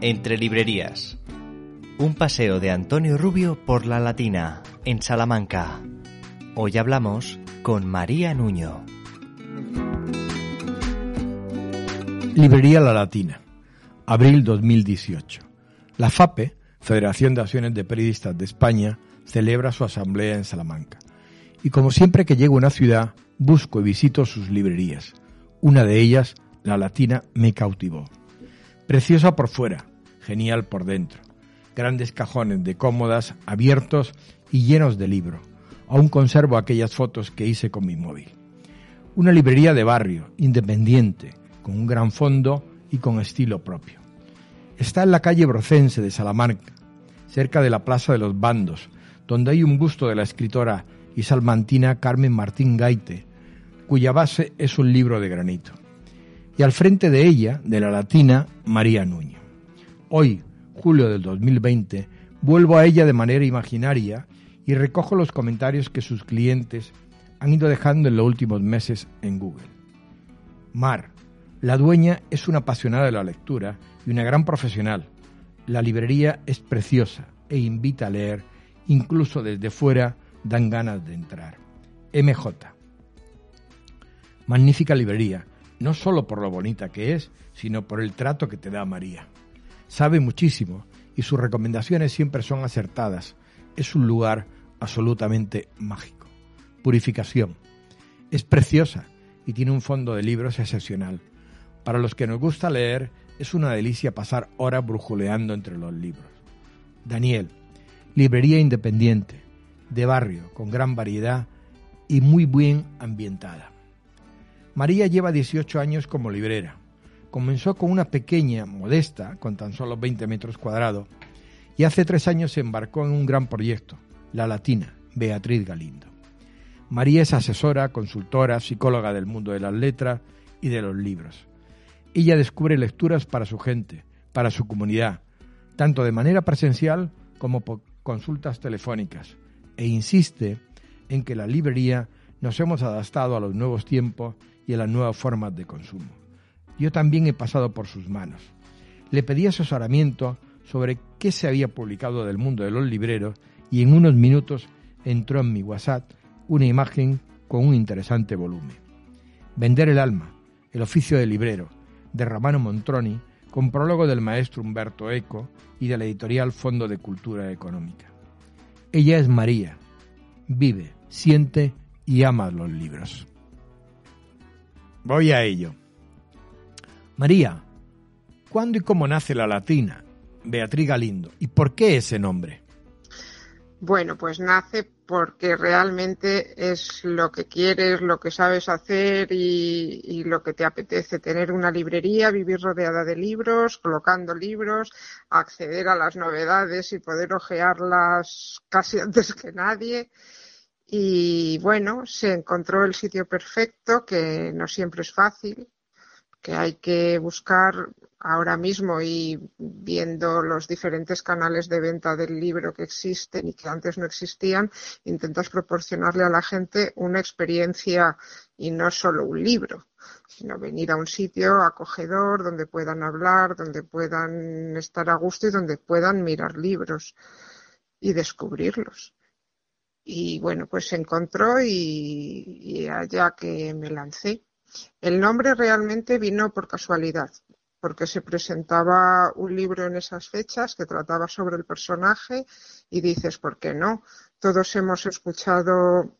Entre librerías. Un paseo de Antonio Rubio por la Latina, en Salamanca. Hoy hablamos con María Nuño. Librería La Latina, abril 2018. La FAPE, Federación de Acciones de Periodistas de España, celebra su asamblea en Salamanca. Y como siempre que llego a una ciudad, busco y visito sus librerías. Una de ellas, La Latina, me cautivó. Preciosa por fuera, genial por dentro. Grandes cajones de cómodas, abiertos y llenos de libro. Aún conservo aquellas fotos que hice con mi móvil. Una librería de barrio, independiente, con un gran fondo y con estilo propio. Está en la calle Brocense de Salamanca, cerca de la Plaza de los Bandos, donde hay un busto de la escritora y salmantina Carmen Martín Gaite, cuya base es un libro de granito y al frente de ella, de la latina, María Nuño. Hoy, julio del 2020, vuelvo a ella de manera imaginaria y recojo los comentarios que sus clientes han ido dejando en los últimos meses en Google. Mar, la dueña es una apasionada de la lectura y una gran profesional. La librería es preciosa e invita a leer, incluso desde fuera dan ganas de entrar. MJ. Magnífica librería, no solo por lo bonita que es, sino por el trato que te da María. Sabe muchísimo y sus recomendaciones siempre son acertadas. Es un lugar absolutamente mágico. Purificación. Es preciosa y tiene un fondo de libros excepcional. Para los que nos gusta leer, es una delicia pasar horas brujuleando entre los libros. Daniel, librería independiente, de barrio, con gran variedad y muy bien ambientada. María lleva 18 años como librera. Comenzó con una pequeña, modesta, con tan solo 20 metros cuadrados, y hace tres años se embarcó en un gran proyecto, La Latina, Beatriz Galindo. María es asesora, consultora, psicóloga del mundo de las letras y de los libros. Ella descubre lecturas para su gente, para su comunidad, tanto de manera presencial como por consultas telefónicas, e insiste en que la librería nos hemos adaptado a los nuevos tiempos y a las nuevas formas de consumo. Yo también he pasado por sus manos. Le pedí asesoramiento sobre qué se había publicado del mundo de los libreros y en unos minutos entró en mi WhatsApp una imagen con un interesante volumen. Vender el alma, el oficio de librero, de Ramano Montroni, con prólogo del maestro Humberto Eco y de la editorial Fondo de Cultura Económica. Ella es María, vive, siente y ama los libros. Voy a ello. María, ¿cuándo y cómo nace la latina? Beatriz Galindo. ¿Y por qué ese nombre? Bueno, pues nace porque realmente es lo que quieres, lo que sabes hacer y, lo que te apetece. Tener una librería, vivir rodeada de libros, colocando libros, acceder a las novedades y poder ojearlas casi antes que nadie y bueno, se encontró el sitio perfecto, que no siempre es fácil, que hay que buscar ahora mismo y viendo los diferentes canales de venta del libro que existen y que antes no existían, intentas proporcionarle a la gente una experiencia y no solo un libro, sino venir a un sitio acogedor donde puedan hablar, donde puedan estar a gusto y donde puedan mirar libros y descubrirlos y bueno, pues se encontró y, y, allá que me lancé. El nombre realmente vino por casualidad, porque se presentaba un libro en esas fechas que trataba sobre el personaje y dices, ¿por qué no? Todos hemos escuchado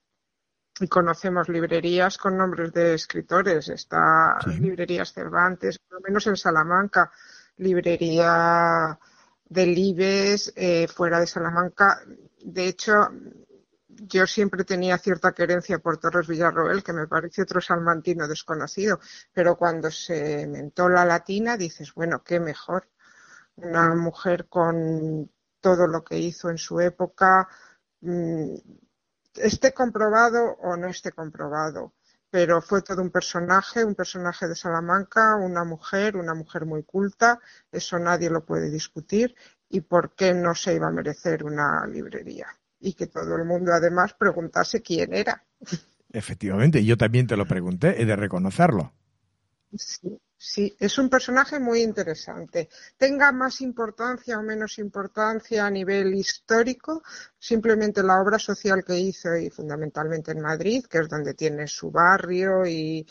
y conocemos librerías con nombres de escritores. Está sí. librerías Cervantes, por lo menos en Salamanca, librería del Libes, eh, fuera de Salamanca. De hecho, yo siempre tenía cierta querencia por Torres Villarroel, que me parece otro salmantino desconocido, pero cuando se mentó la latina dices, bueno, qué mejor. Una mujer con todo lo que hizo en su época, mm, esté comprobado o no esté comprobado, pero fue todo un personaje, un personaje de Salamanca, una mujer, una mujer muy culta, eso nadie lo puede discutir, y por qué no se iba a merecer una librería. Y que todo el mundo además preguntase quién era. Efectivamente, yo también te lo pregunté, he de reconocerlo. Sí, sí, es un personaje muy interesante. Tenga más importancia o menos importancia a nivel histórico, simplemente la obra social que hizo y fundamentalmente en Madrid, que es donde tiene su barrio y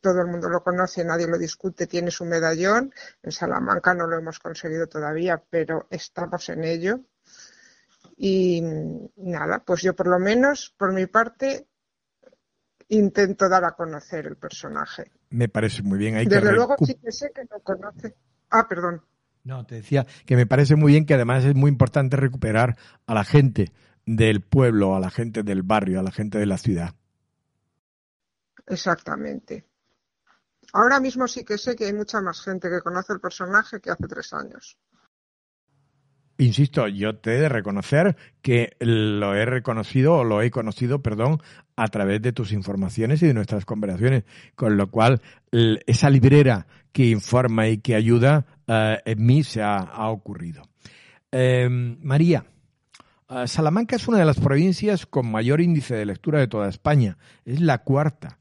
todo el mundo lo conoce, nadie lo discute, tiene su medallón. En Salamanca no lo hemos conseguido todavía, pero estamos en ello. Y nada, pues yo por lo menos, por mi parte, intento dar a conocer el personaje. Me parece muy bien. Hay Desde luego sí que sé que lo conoce. Ah, perdón. No, te decía que me parece muy bien que además es muy importante recuperar a la gente del pueblo, a la gente del barrio, a la gente de la ciudad. Exactamente. Ahora mismo sí que sé que hay mucha más gente que conoce el personaje que hace tres años. Insisto, yo te he de reconocer que lo he reconocido o lo he conocido, perdón, a través de tus informaciones y de nuestras conversaciones, con lo cual esa librera que informa y que ayuda eh, en mí se ha, ocurrido. Em, María, eh, Salamanca es una de las provincias con mayor índice de lectura de toda España, es la cuarta.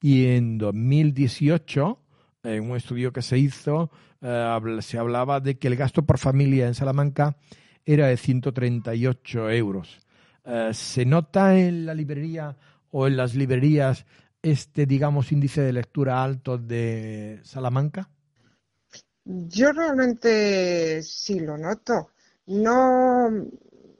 Y en 2018, en un estudio que se hizo, eh, se hablaba de que el gasto por familia en Salamanca era de 138 euros. Eh, ¿Se nota en la librería o en las librerías este, digamos, índice de lectura alto de Salamanca? Yo realmente sí lo noto. No,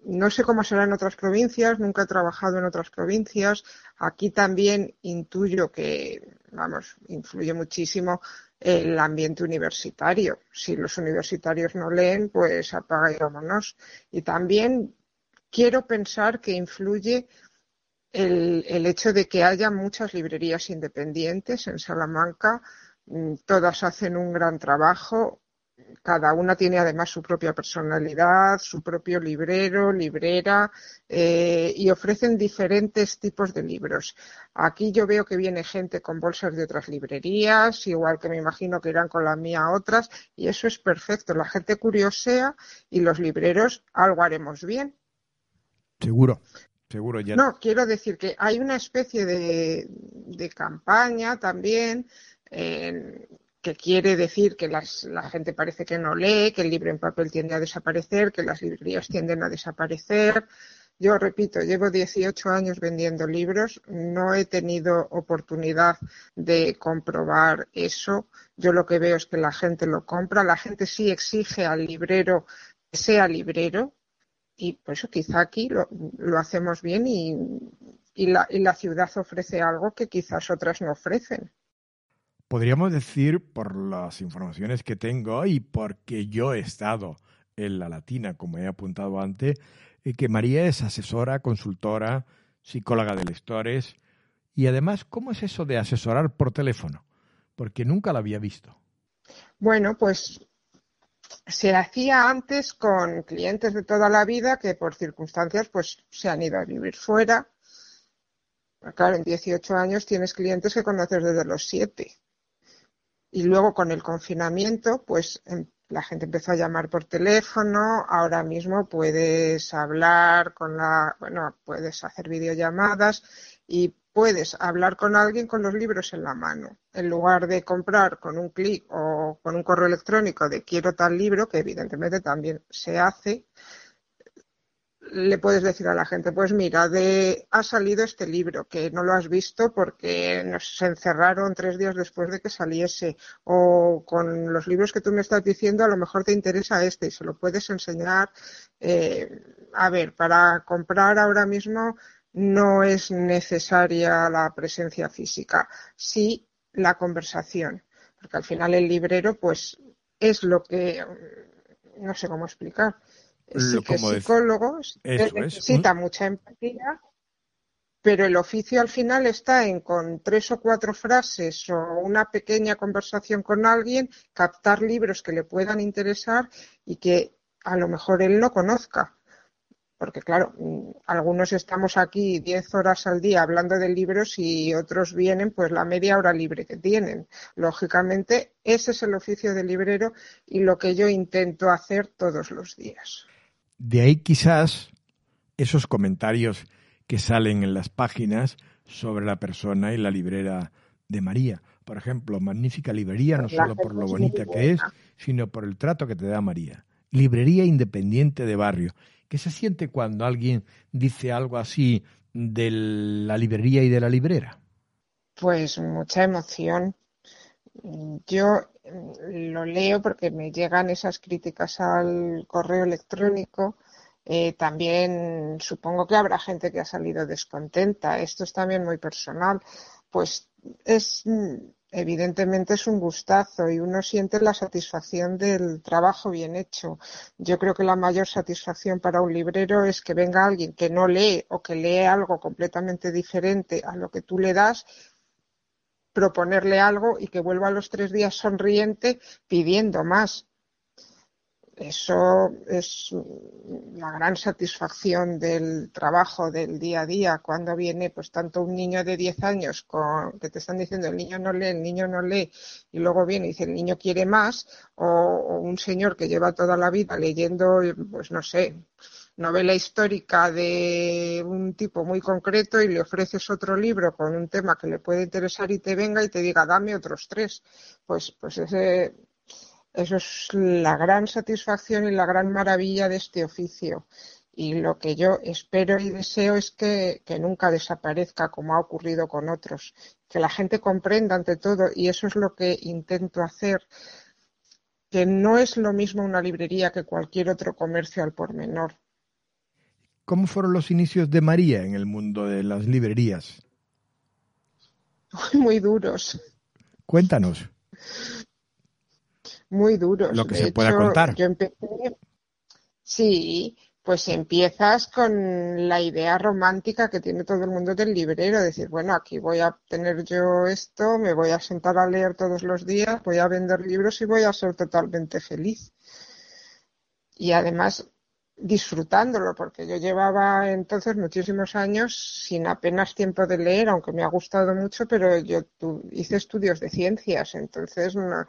no sé cómo será en otras provincias, nunca he trabajado en otras provincias. Aquí también intuyo que, vamos, influye muchísimo el ambiente universitario. Si los universitarios no leen, pues apaga y vámonos. Y también quiero pensar que influye el, el hecho de que haya muchas librerías independientes en Salamanca. Mm, todas hacen un gran trabajo, cada una tiene además su propia personalidad, su propio librero, librera eh, y ofrecen diferentes tipos de libros. Aquí yo veo que viene gente con bolsas de otras librerías, igual que me imagino que irán con la mía otras, y eso es perfecto. La gente curiosea y los libreros algo haremos bien. Seguro. Seguro ya. No, quiero decir que hay una especie de, de campaña también en, que quiere decir que la gente parece que no lee, que el libro en papel tiende a desaparecer, que las librerías tienden a desaparecer. Yo repito, llevo 18 años vendiendo libros, no he tenido oportunidad de comprobar eso. Yo lo que veo es que la gente lo compra, la gente sí exige al librero que sea librero y por eso quizá aquí lo, hacemos bien y, y la ciudad ofrece algo que quizás otras no ofrecen. Podríamos decir, por las informaciones que tengo y porque yo he estado en la Latina, como he apuntado antes, eh, que María es asesora, consultora, psicóloga de lectores. Y además, ¿cómo es eso de asesorar por teléfono? Porque nunca la había visto. Bueno, pues se hacía antes con clientes de toda la vida que por circunstancias pues se han ido a vivir fuera. Claro, en 18 años tienes clientes que conoces desde los 7. Y luego con el confinamiento, pues em, la gente empezó a llamar por teléfono, ahora mismo puedes hablar con la, bueno, puedes hacer videollamadas y puedes hablar con alguien con los libros en la mano. En lugar de comprar con un clic o con un correo electrónico de quiero tal libro, que evidentemente también se hace, le puedes decir a la gente, pues mira, de, ha salido este libro, que no lo has visto porque nos encerraron tres días después de que saliese, o con los libros que tú me estás diciendo, a lo mejor te interesa este y se lo puedes enseñar. Eh, a ver, para comprar ahora mismo no es necesaria la presencia física, sí la conversación, porque al final el librero, pues, es lo que, no sé cómo explicar sí que psicólogos necesita mucha empatía pero el oficio al final está en con tres o cuatro frases o una pequeña conversación con alguien, captar libros que le puedan interesar y que a lo mejor él no conozca. Porque claro, mm, algunos estamos aquí diez horas al día hablando de libros y otros vienen pues la media hora libre que tienen. Lógicamente, ese es el oficio del librero y lo que yo intento hacer todos los días. De ahí quizás esos comentarios que salen en las páginas sobre la persona y la librera de María. Por ejemplo, magnífica librería, no solo por lo bonita que es, sino por el trato que te da María. Librería independiente de barrio. ¿Qué se siente cuando alguien dice algo así de la librería y de la librera? Pues mucha emoción. Yo lo leo porque me llegan esas críticas al correo electrónico eh, también supongo que habrá gente que ha salido descontenta. Esto es también muy personal. Pues es evidentemente es un gustazo y uno siente la satisfacción del trabajo bien hecho. Yo creo que la mayor satisfacción para un librero es que venga alguien que no lee o que lee algo completamente diferente a lo que tú le das proponerle algo y que vuelva a los tres días sonriente pidiendo más. Eso es la gran satisfacción del trabajo del día a día. Cuando viene pues tanto un niño de 10 años con, que te están diciendo el niño no lee, el niño no lee y luego viene y dice el niño quiere más o, un señor que lleva toda la vida leyendo pues no sé novela histórica de un tipo muy concreto y le ofreces otro libro con un tema que le puede interesar y te venga y te diga dame otros tres pues pues ese eso es la gran satisfacción y la gran maravilla de este oficio. Y lo que yo espero y deseo es que, nunca desaparezca como ha ocurrido con otros. Que la gente comprenda ante todo, y eso es lo que intento hacer, que no es lo mismo una librería que cualquier otro comercio al por menor. ¿Cómo fueron los inicios de María en el mundo de las librerías? Muy duros. Cuéntanos muy duros. Lo que se pueda contar. Yo empecé, sí, pues empiezas con la idea romántica que tiene todo el mundo del librero, decir, bueno, aquí voy a tener yo esto, me voy a sentar a leer todos los días, voy a vender libros y voy a ser totalmente feliz. Y además disfrutándolo, porque yo llevaba entonces muchísimos años sin apenas tiempo de leer, aunque me ha gustado mucho, pero yo hice estudios de ciencias, entonces no,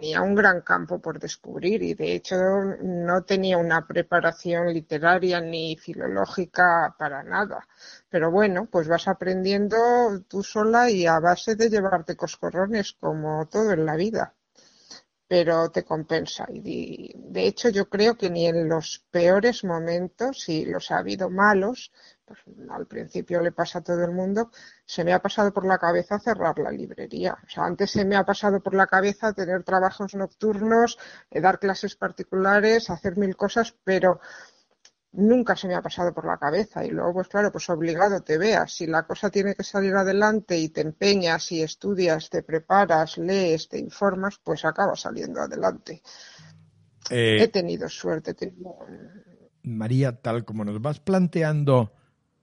tenía un gran campo por descubrir y de hecho no tenía una preparación literaria ni filológica para nada. Pero bueno, pues vas aprendiendo tú sola y a base de llevarte coscorrones como todo en la vida. Pero te compensa. Y de hecho yo creo que ni en los peores momentos, si los ha habido malos, pues, al principio le pasa a todo el mundo, se me ha pasado por la cabeza cerrar la librería. O sea, antes se me ha pasado por la cabeza tener trabajos nocturnos, eh, dar clases particulares, hacer mil cosas, pero nunca se me ha pasado por la cabeza. Y luego, pues claro, pues obligado te veas. Si la cosa tiene que salir adelante y te empeñas y estudias, te preparas, lees, te informas, pues acaba saliendo adelante. Eh, He tenido suerte. María, tal como nos vas planteando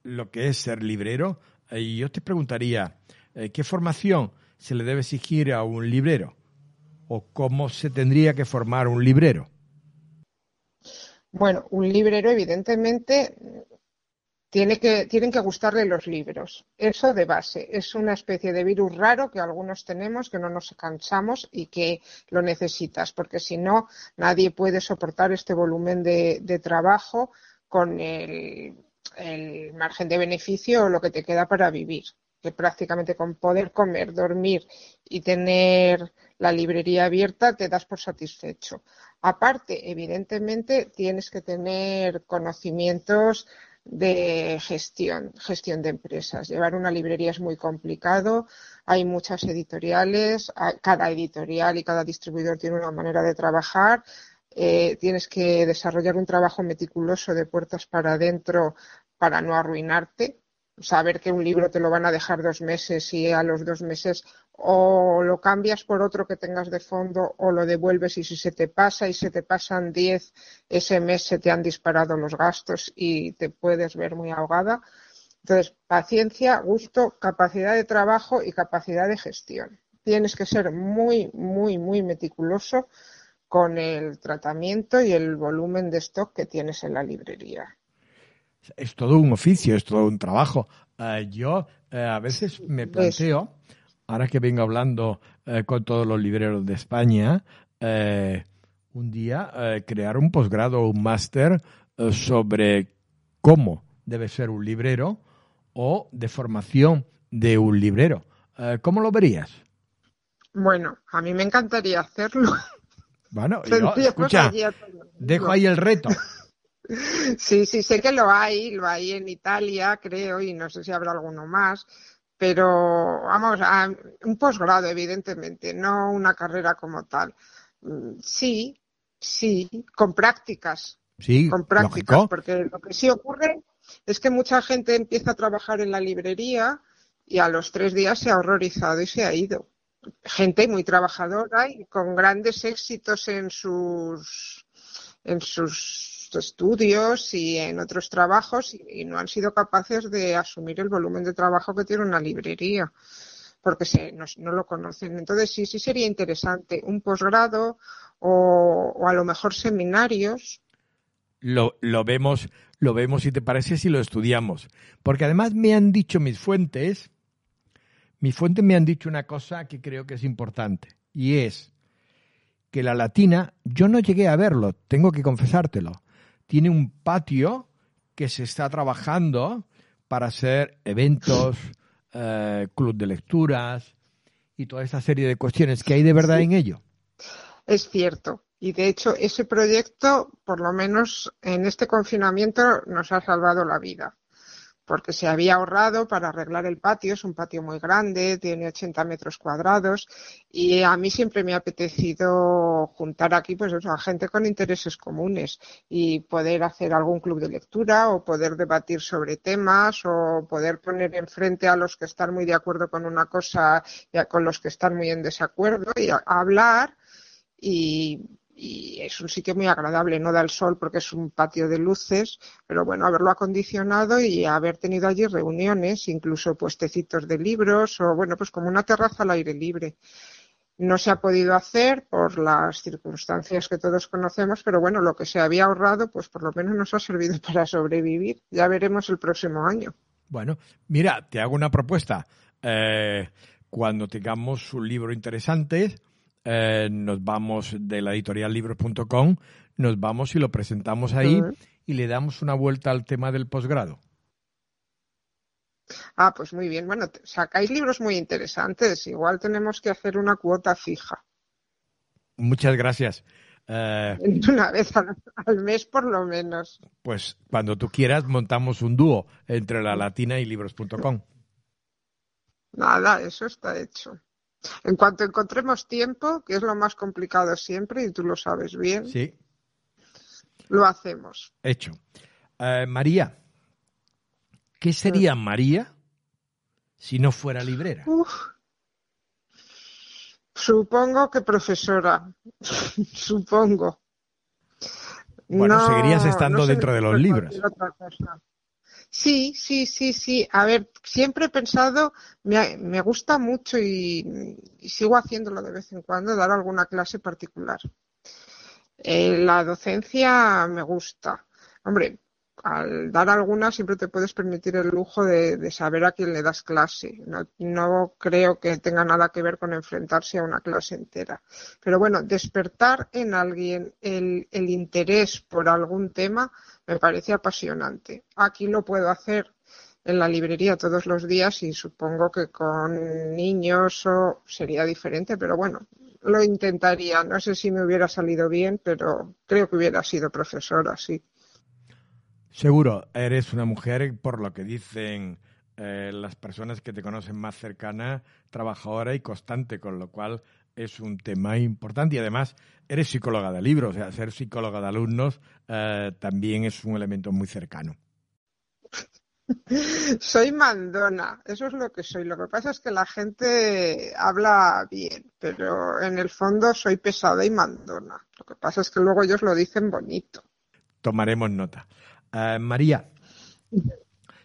lo que es ser librero, y yo te preguntaría, eh, ¿qué formación se le debe exigir a un librero? ¿O cómo se tendría que formar un librero? Bueno, un librero evidentemente tiene que, tienen que gustarle los libros. Eso de base. Es una especie de virus raro que algunos tenemos, que no nos cansamos y que lo necesitas, porque si no, nadie puede soportar este volumen de trabajo con el el margen de beneficio o lo que te queda para vivir. Que prácticamente con poder comer, dormir y tener la librería abierta te das por satisfecho. Aparte, evidentemente, tienes que tener conocimientos de gestión, gestión de empresas. Llevar una librería es muy complicado, hay muchas editoriales, cada editorial y cada distribuidor tiene una manera de trabajar, eh, tienes que desarrollar un trabajo meticuloso de puertas para adentro para no arruinarte, saber que un libro te lo van a dejar dos meses y a los dos meses o lo cambias por otro que tengas de fondo o lo devuelves y si se te pasa y se te pasan diez, ese mes se te han disparado los gastos y te puedes ver muy ahogada. Entonces, paciencia, gusto, capacidad de trabajo y capacidad de gestión. Tienes que ser muy, muy, muy meticuloso con el tratamiento y el volumen de stock que tienes en la librería. Es todo un oficio, es todo un trabajo. Eh, yo eh, a veces me planteo, ahora que vengo hablando eh, con todos los libreros de España, un día crear un posgrado o un máster sobre cómo debe ser un librero o de formación de un librero. ¿Cómo lo verías? Bueno, a mí me encantaría hacerlo. Bueno, yo, escucha, dejo ahí el reto. Sí, sí, sé que lo hay, lo hay en Italia, creo, y no sé si habrá alguno más, pero vamos, a, un posgrado, evidentemente, no una carrera como tal. Mm, sí, sí, con prácticas. Sí, con prácticas, porque lo que sí ocurre es que mucha gente empieza a trabajar en la librería y a los tres días se ha horrorizado y se ha ido gente muy trabajadora y con grandes éxitos en sus en sus estudios y en otros trabajos y, no han sido capaces de asumir el volumen de trabajo que tiene una librería porque se, no, lo conocen. Entonces sí, sí sería interesante un posgrado o, a lo mejor seminarios. Lo, lo vemos, lo vemos si te parece si lo estudiamos. Porque además me han dicho mis fuentes mis fuentes me han dicho una cosa que creo que es importante y es que la latina, yo no llegué a verlo, tengo que confesártelo, tiene un patio que se está trabajando para hacer eventos, eh, club de lecturas y toda esa serie de cuestiones que hay de verdad en ello. Es cierto. Y de hecho, ese proyecto, por lo menos en este confinamiento, nos ha salvado la vida porque se había ahorrado para arreglar el patio, es un patio muy grande, tiene 80 metros cuadrados y a mí siempre me ha apetecido juntar aquí pues a gente con intereses comunes y poder hacer algún club de lectura o poder debatir sobre temas o poder poner enfrente a los que están muy de acuerdo con una cosa y a con los que están muy en desacuerdo y hablar y y es un sitio muy agradable, no da el sol porque es un patio de luces, pero bueno, haberlo acondicionado y haber tenido allí reuniones, incluso puestecitos de libros o bueno, pues como una terraza al aire libre. No se ha podido hacer por las circunstancias que todos conocemos, pero bueno, lo que se había ahorrado, pues por lo menos nos ha servido para sobrevivir. Ya veremos el próximo año. Bueno, mira, te hago una propuesta. Eh, cuando tengamos un libro interesante, eh, nos vamos de la editorial libros.com, nos vamos y lo presentamos ahí y le damos una vuelta al tema del posgrado. Ah, pues muy bien. Bueno, sacáis libros muy interesantes. Igual tenemos que hacer una cuota fija. Muchas gracias. Eh, una vez al, al, mes por lo menos. Pues cuando tú quieras montamos un dúo entre la latina y libros.com. Nada, eso está hecho. En cuanto encontremos tiempo, que es lo más complicado siempre, y tú lo sabes bien, sí. lo hacemos. Hecho. Eh, María, ¿qué sería María si no fuera librera? Supongo que profesora. Supongo. Bueno, seguirías estando dentro de los libros. Sí, sí, sí, sí. A ver, siempre he pensado, me, me gusta mucho y, sigo haciéndolo de vez en cuando, dar alguna clase particular. Eh, la docencia me gusta. Hombre, al dar alguna siempre te puedes permitir el lujo de, saber a quién le das clase. No, no, creo que tenga nada que ver con enfrentarse a una clase entera. Pero bueno, despertar en alguien el, el interés por algún tema me parece apasionante. Aquí lo puedo hacer en la librería todos los días y supongo que con niños o sería diferente, pero bueno, lo intentaría. No sé si me hubiera salido bien, pero creo que hubiera sido profesora, sí. Seguro, eres una mujer, por lo que dicen eh, las personas que te conocen más cercana, trabajadora y constante, con lo cual es un tema importante y además eres psicóloga de libros, o sea, ser psicóloga de alumnos eh, también es un elemento muy cercano. Soy mandona, eso es lo que soy. Lo que pasa es que la gente habla bien, pero en el fondo soy pesada y mandona. Lo que pasa es que luego ellos lo dicen bonito. Tomaremos nota. Eh, María,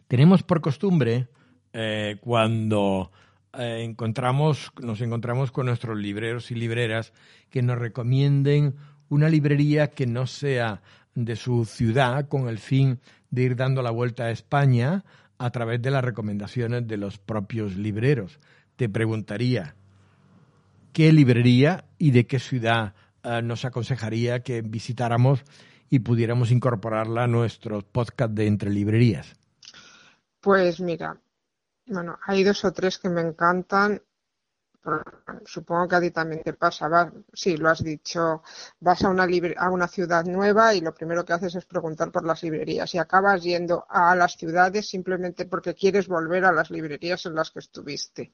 Tenemos por costumbre, eh, cuando eh, encontramos, nos encontramos con nuestros libreros y libreras, que nos recomienden una librería que no sea de su ciudad con el fin de ir dando la vuelta a España a través de las recomendaciones de los propios libreros. Te preguntaría, ¿qué librería y de qué ciudad nos aconsejaría que visitáramos y pudiéramos incorporarla a nuestros podcast de Entre Librerías? Pues mira, bueno, hay dos o tres que me encantan supongo que a ti también te pasa, sí, lo has dicho, vas a una, a una ciudad nueva y lo primero que haces es preguntar por las librerías y acabas yendo a las ciudades simplemente porque quieres volver a las librerías en las que estuviste.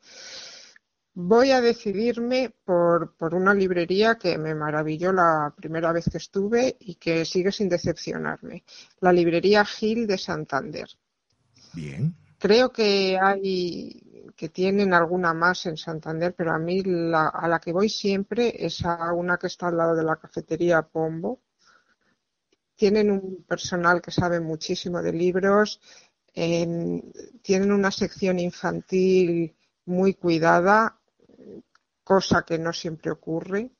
Voy a decidirme por, por una librería que me maravilló la primera vez que estuve y que sigue sin decepcionarme, la librería Gil de Santander. Bien. Creo que hay que tienen alguna más en Santander, pero a mí a la que voy siempre es a una que está al lado de la cafetería Pombo. Tienen un personal que sabe muchísimo de libros, tienen una sección infantil muy cuidada, cosa que no siempre ocurre.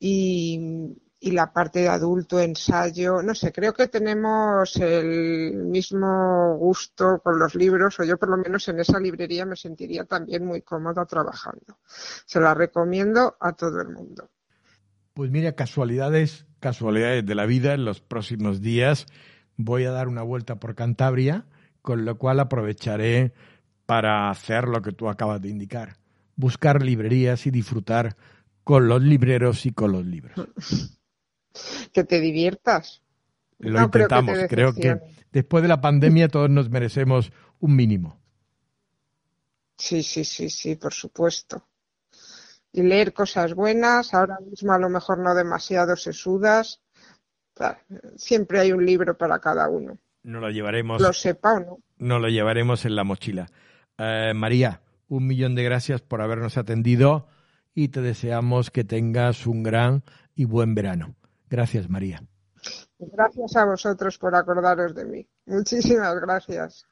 Y, la parte de adulto, ensayo, no sé, creo que tenemos el mismo gusto con los libros, o yo por lo menos en esa librería me sentiría también muy cómoda trabajando. Se la recomiendo a todo el mundo. Pues mira, casualidades, casualidades de la vida, en los próximos días voy a dar una vuelta por Cantabria, con lo cual aprovecharé para hacer lo que tú acabas de indicar, buscar librerías y disfrutar con los libreros y con los libros. que te diviertas. Lo intentamos, creo que, después de la pandemia todos nos merecemos un mínimo. Sí, sí, sí, sí, por supuesto. Y leer cosas buenas, ahora mismo a lo mejor no demasiado sesudas. Siempre hay un libro para cada uno. No lo llevaremos. Lo sepa o no. No lo llevaremos en la mochila. Eh, María, un millón de gracias por habernos atendido y te deseamos que tengas un gran y buen verano. Gracias, María. Gracias a vosotros por acordaros de mí. Muchísimas gracias.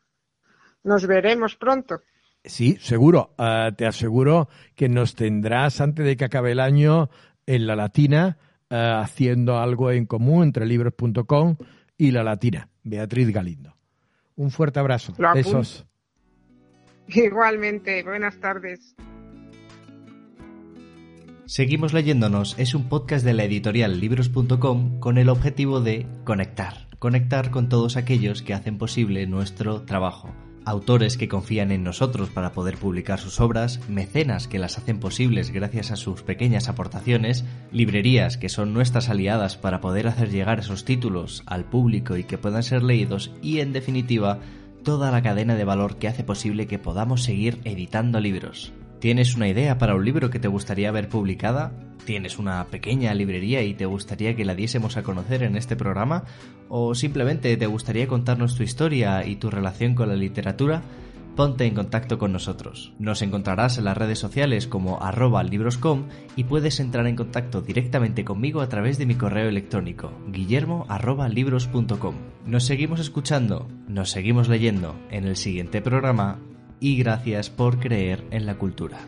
Nos veremos pronto. Sí, seguro. Ah, te aseguro que nos tendrás antes de que acabe el año en la Latina ah, haciendo algo en común entre libros.com y la Latina. Beatriz Galindo. Un fuerte abrazo. Besos. Igualmente. Buenas tardes. Seguimos leyéndonos es un podcast de la editorial libros.com con el objetivo de conectar, conectar con todos aquellos que hacen posible nuestro trabajo. Autores que confían en nosotros para poder publicar sus obras, mecenas que las hacen posibles gracias a sus pequeñas aportaciones, librerías que son nuestras aliadas para poder hacer llegar esos títulos al público y que puedan ser leídos y en definitiva toda la cadena de valor que hace posible que podamos seguir editando libros. ¿Tienes una idea para un libro que te gustaría ver publicada? ¿Tienes una pequeña librería y te gustaría que la diésemos a conocer en este programa? ¿O simplemente te gustaría contarnos tu historia y tu relación con la literatura? Ponte en contacto con nosotros. Nos encontrarás en las redes sociales como arroba libroscom y puedes entrar en contacto directamente conmigo a través de mi correo electrónico guillermo Nos seguimos escuchando, nos seguimos leyendo en el siguiente programa y gracias por creer en la cultura.